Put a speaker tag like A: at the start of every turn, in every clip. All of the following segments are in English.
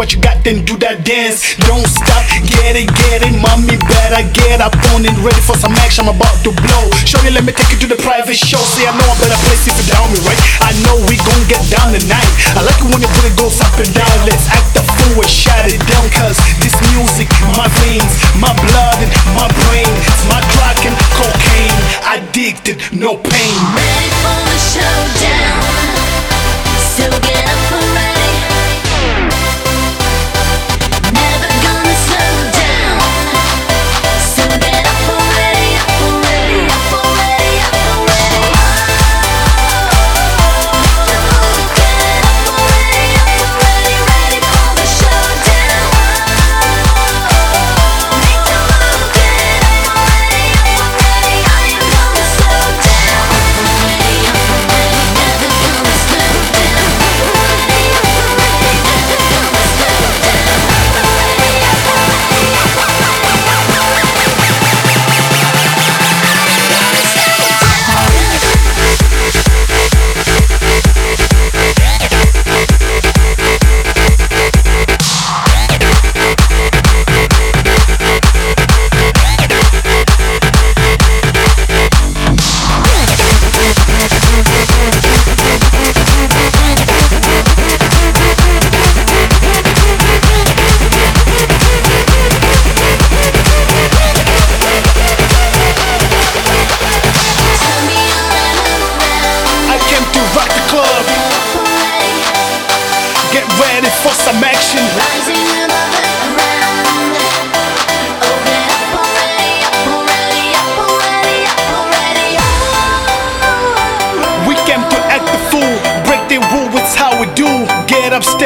A: what you got, then do that dance. Don't stop, get it, get it. Mommy, better get up on it. Ready for some action, I'm about to blow. Show you, let me take you to the private show. See, I know a better place if you down me, right? I know we gon' get down tonight. I like it when your booty goes up and down. Let's act the fool and shut it down. Cause this music, my veins, my blood, and my brain. It's my drug and cocaine. Addicted, no pain.
B: Ready for the showdown.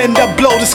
A: Stand up, blow this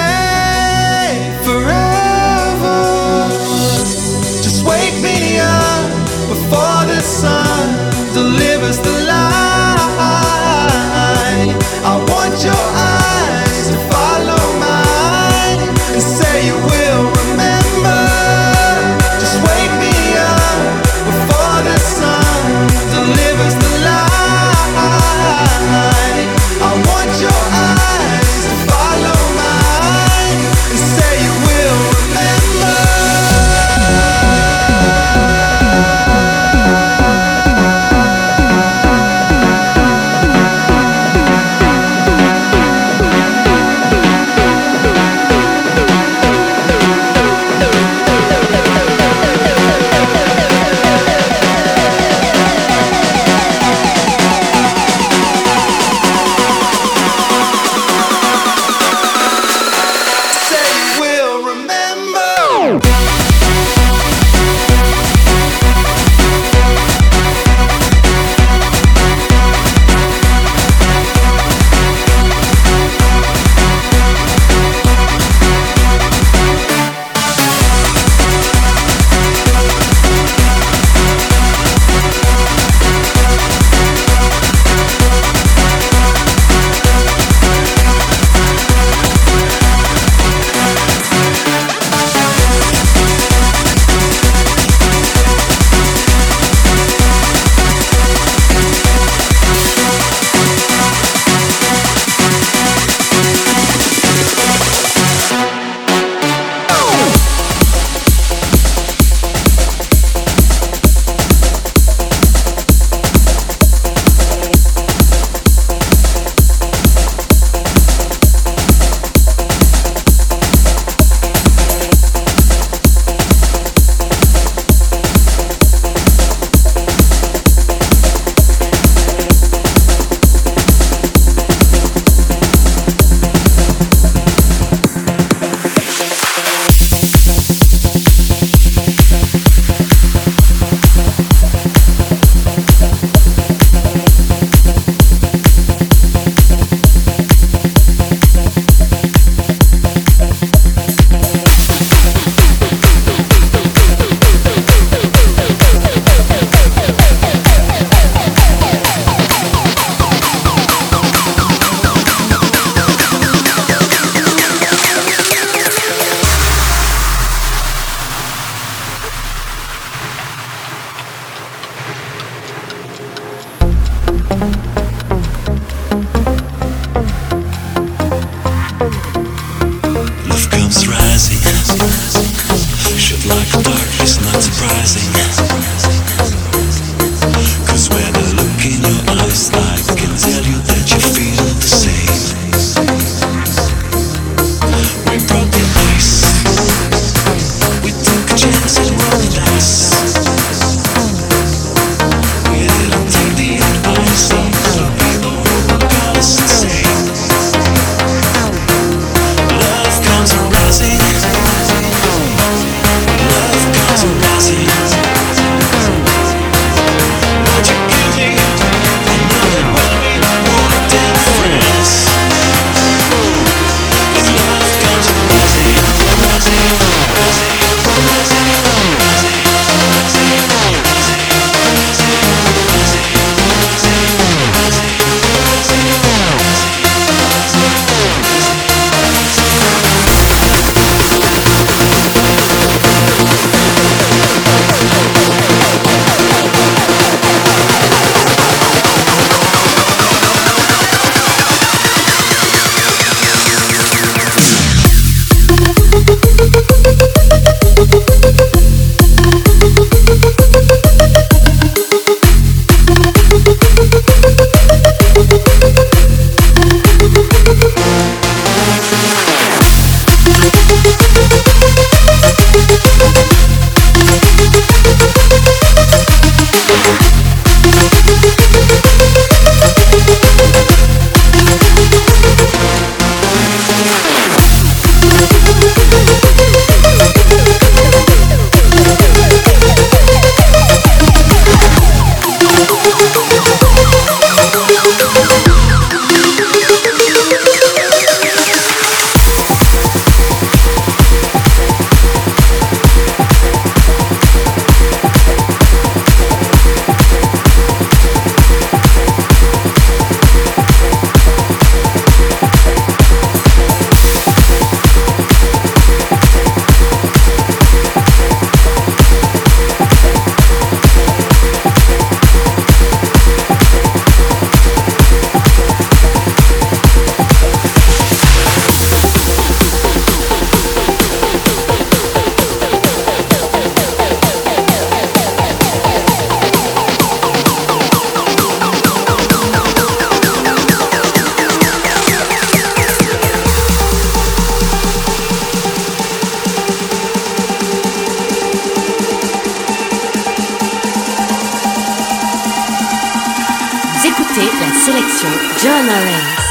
C: écoutez la
D: sélection John
B: Arrays.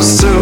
B: so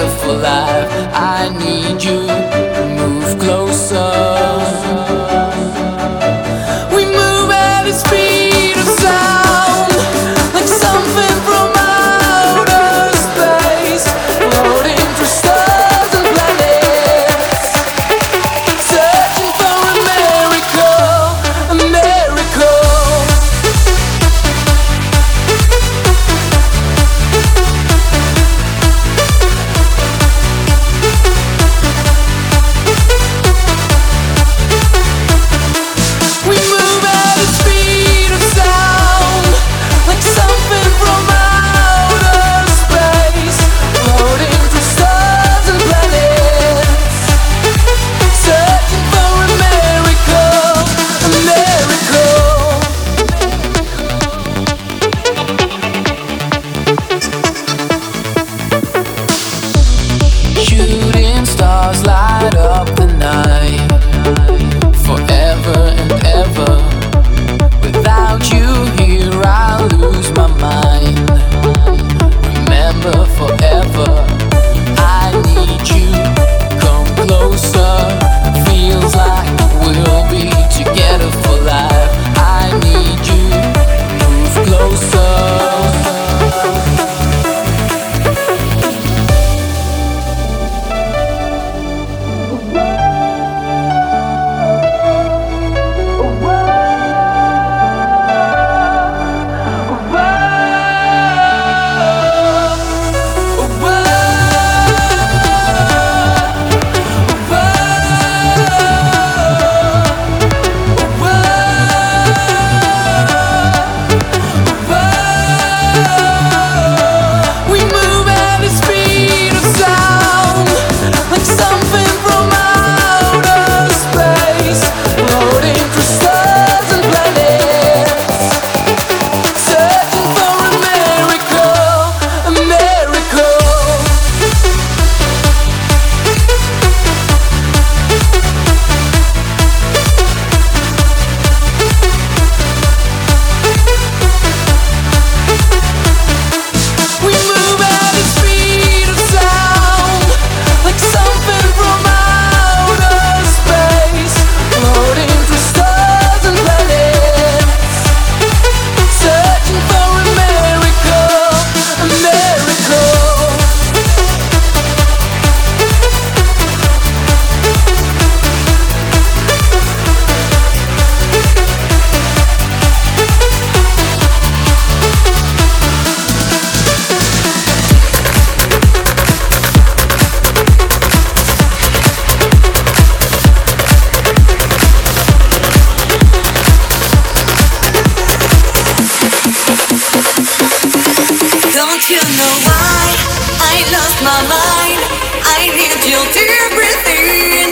B: together
E: for life. I
D: Don't you know why I lost my mind? I need you to breathe in.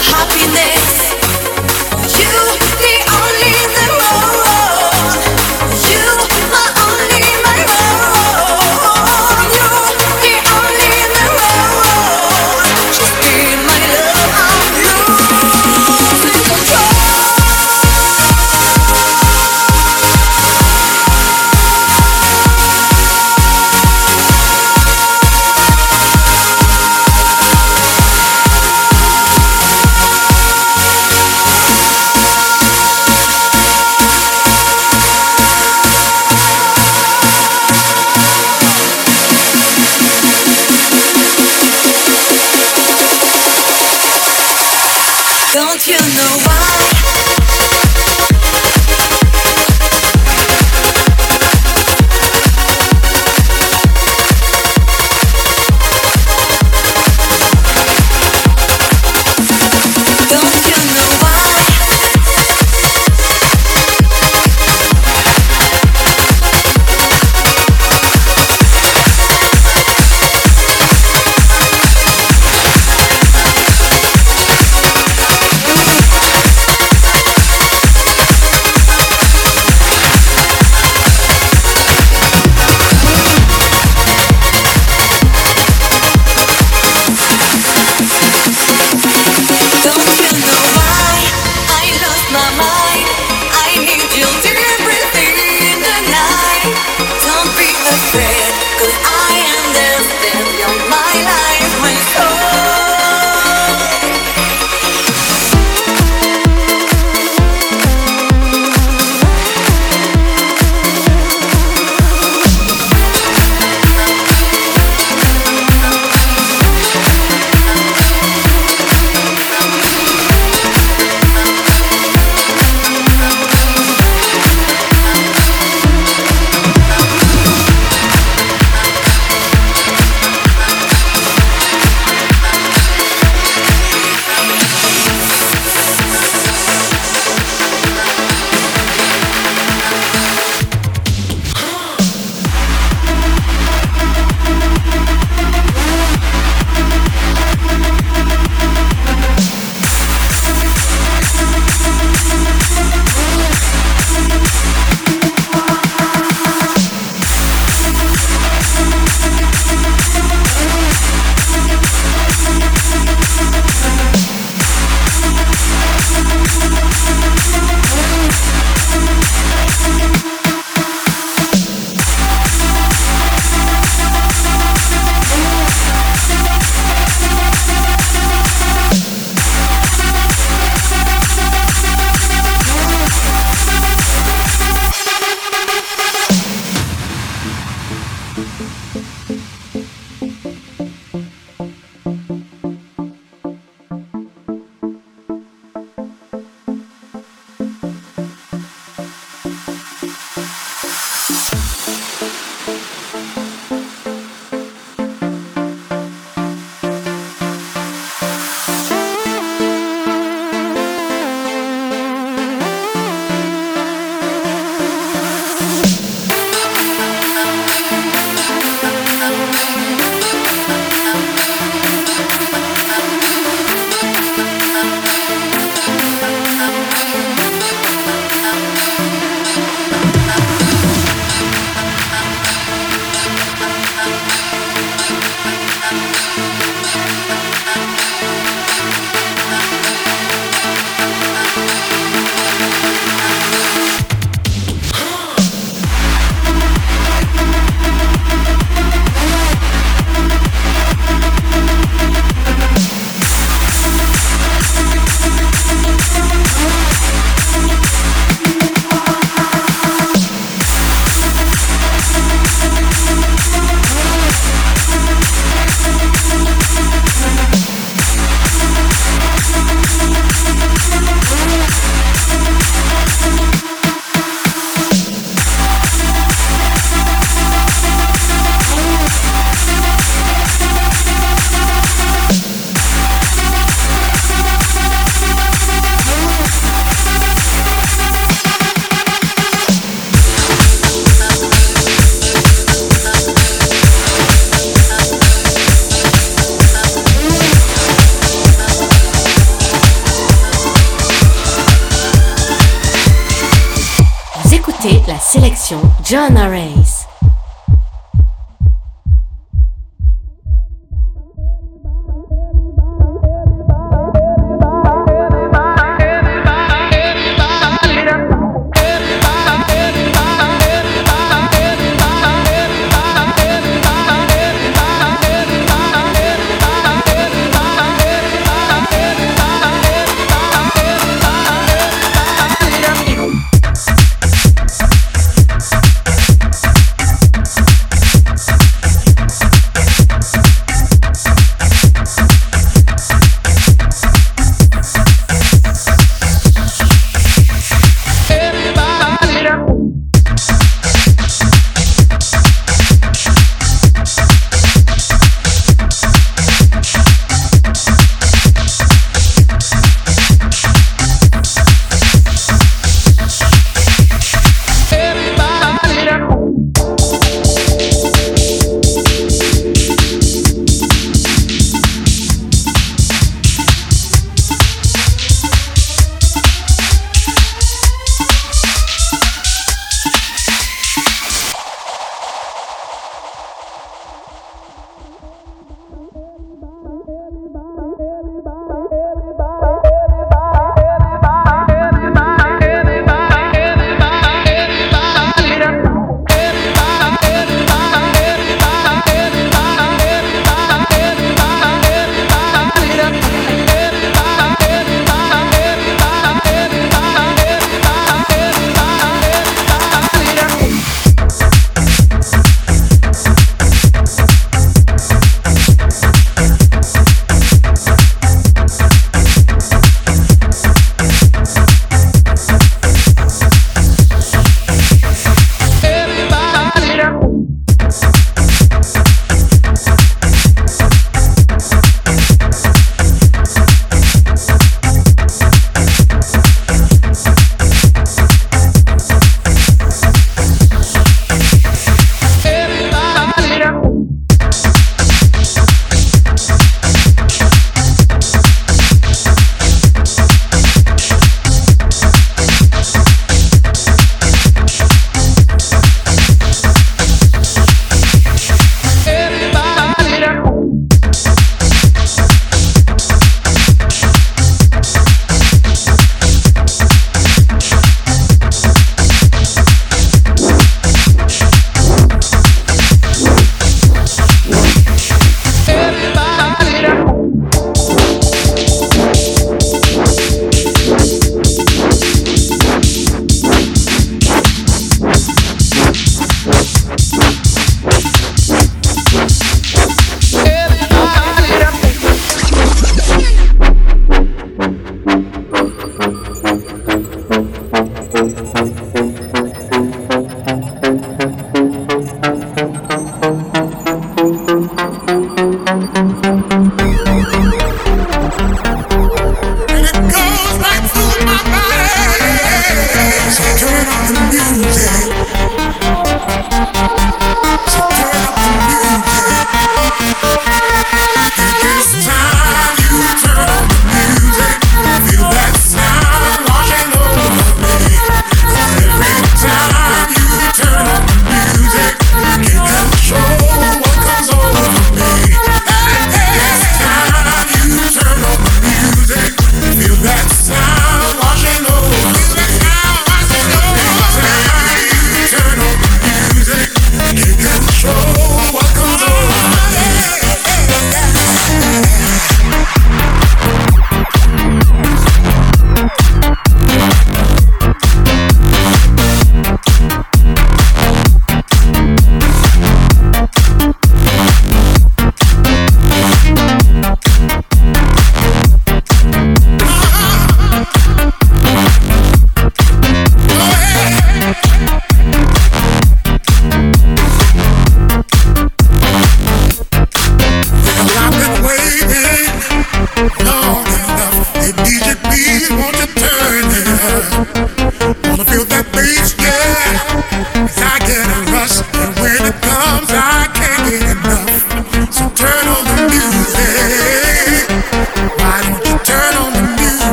D: happiness.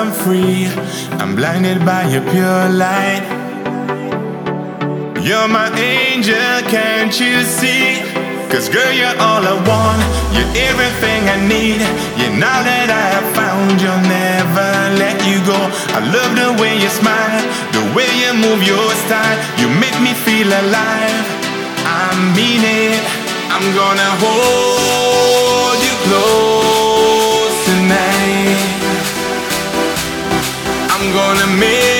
D: I'm
F: free. I'm blinded by your pure light. You're my angel, can't you see? Cause girl, you're all I want. You're everything I need. Yeah, now that I have found, you'll never let you go. I love the way you smile, the way you move your style. You make me feel alive. I mean it. I'm gonna hold you close I'm gonna make